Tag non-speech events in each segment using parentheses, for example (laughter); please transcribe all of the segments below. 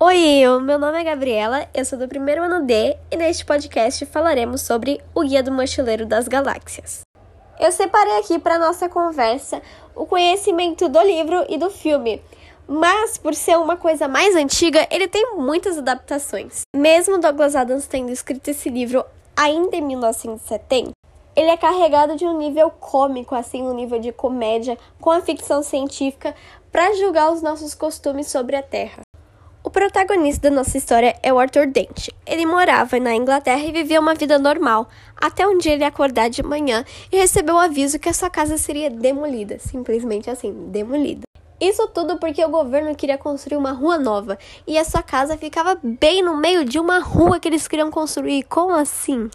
Oi, meu nome é Gabriela, eu sou do primeiro ano D e neste podcast falaremos sobre o Guia do Mochileiro das Galáxias. Eu separei aqui para nossa conversa o conhecimento do livro e do filme, mas por ser uma coisa mais antiga, ele tem muitas adaptações. Mesmo Douglas Adams tendo escrito esse livro ainda em 1970, ele é carregado de um nível cômico, assim, um nível de comédia com a ficção científica para julgar os nossos costumes sobre a Terra. O protagonista da nossa história é o Arthur Dent. Ele morava na Inglaterra e vivia uma vida normal, até um dia ele acordar de manhã e recebeu o aviso que a sua casa seria demolida, simplesmente assim, demolida. Isso tudo porque o governo queria construir uma rua nova e a sua casa ficava bem no meio de uma rua que eles queriam construir. Como assim?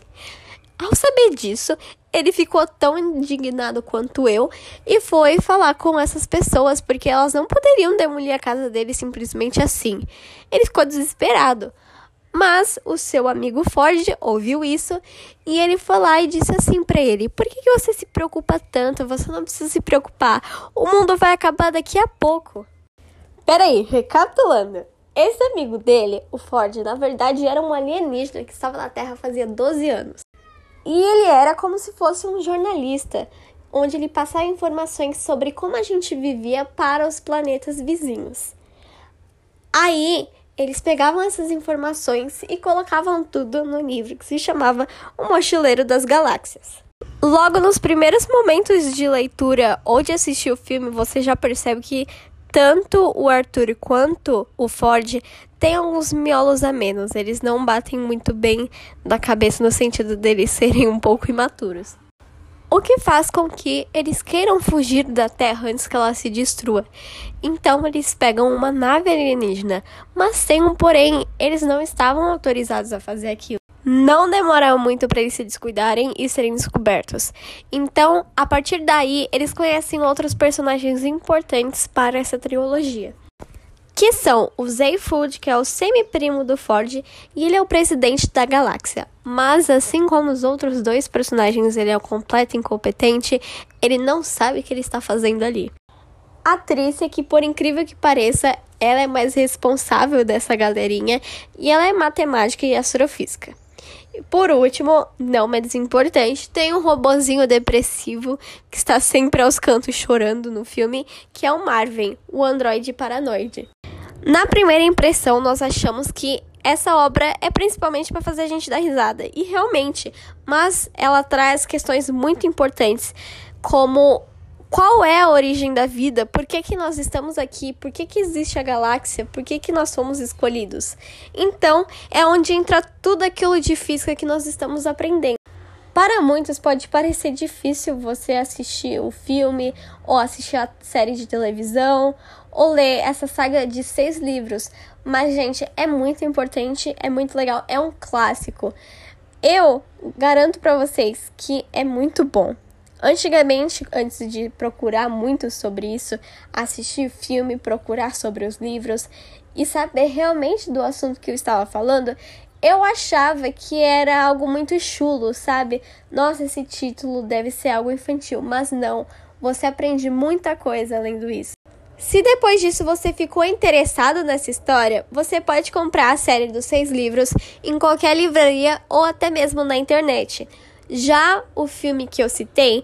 Ao saber disso, ele ficou tão indignado quanto eu e foi falar com essas pessoas porque elas não poderiam demolir a casa dele simplesmente assim. Ele ficou desesperado. Mas o seu amigo Ford ouviu isso e ele foi lá e disse assim para ele: Por que, que você se preocupa tanto? Você não precisa se preocupar. O mundo vai acabar daqui a pouco. Peraí, recapitulando. Esse amigo dele, o Ford, na verdade era um alienígena que estava na Terra fazia 12 anos. E ele era como se fosse um jornalista, onde ele passava informações sobre como a gente vivia para os planetas vizinhos. Aí, eles pegavam essas informações e colocavam tudo no livro que se chamava O Mochileiro das Galáxias. Logo nos primeiros momentos de leitura ou de assistir o filme, você já percebe que tanto o Arthur quanto o Ford têm alguns miolos a menos. Eles não batem muito bem na cabeça no sentido deles (laughs) serem um pouco imaturos. O que faz com que eles queiram fugir da Terra antes que ela se destrua. Então eles pegam uma nave alienígena, mas tem um porém, eles não estavam autorizados a fazer aquilo não demoraram muito para eles se descuidarem e serem descobertos. Então, a partir daí, eles conhecem outros personagens importantes para essa trilogia. Que são o Zayfood, que é o semi-primo do Ford, e ele é o presidente da galáxia. Mas, assim como os outros dois personagens, ele é o completo incompetente, ele não sabe o que ele está fazendo ali. A Trícia, que por incrível que pareça, ela é mais responsável dessa galerinha, e ela é matemática e astrofísica. Por último, não menos importante, tem um robozinho depressivo que está sempre aos cantos chorando no filme, que é o Marvin, o androide paranoide. Na primeira impressão, nós achamos que essa obra é principalmente para fazer a gente dar risada, e realmente, mas ela traz questões muito importantes, como qual é a origem da vida, por que, que nós estamos aqui, por que, que existe a galáxia, por que, que nós fomos escolhidos. Então, é onde entra tudo aquilo de física que nós estamos aprendendo. Para muitos pode parecer difícil você assistir o filme, ou assistir a série de televisão, ou ler essa saga de seis livros, mas, gente, é muito importante, é muito legal, é um clássico. Eu garanto para vocês que é muito bom. Antigamente, antes de procurar muito sobre isso, assistir filme, procurar sobre os livros e saber realmente do assunto que eu estava falando, eu achava que era algo muito chulo, sabe? Nossa, esse título deve ser algo infantil, mas não. Você aprende muita coisa além do isso. Se depois disso você ficou interessado nessa história, você pode comprar a série dos seis livros em qualquer livraria ou até mesmo na internet. Já o filme que eu citei,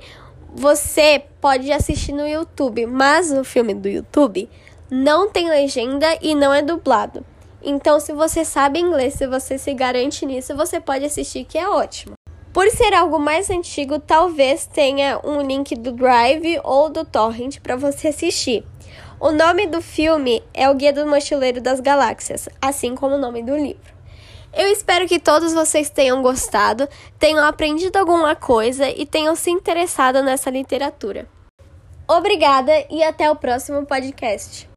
você pode assistir no YouTube, mas o filme do YouTube não tem legenda e não é dublado. Então, se você sabe inglês, se você se garante nisso, você pode assistir, que é ótimo. Por ser algo mais antigo, talvez tenha um link do Drive ou do Torrent para você assistir. O nome do filme é O Guia do Mochileiro das Galáxias, assim como o nome do livro. Eu espero que todos vocês tenham gostado, tenham aprendido alguma coisa e tenham se interessado nessa literatura. Obrigada e até o próximo podcast.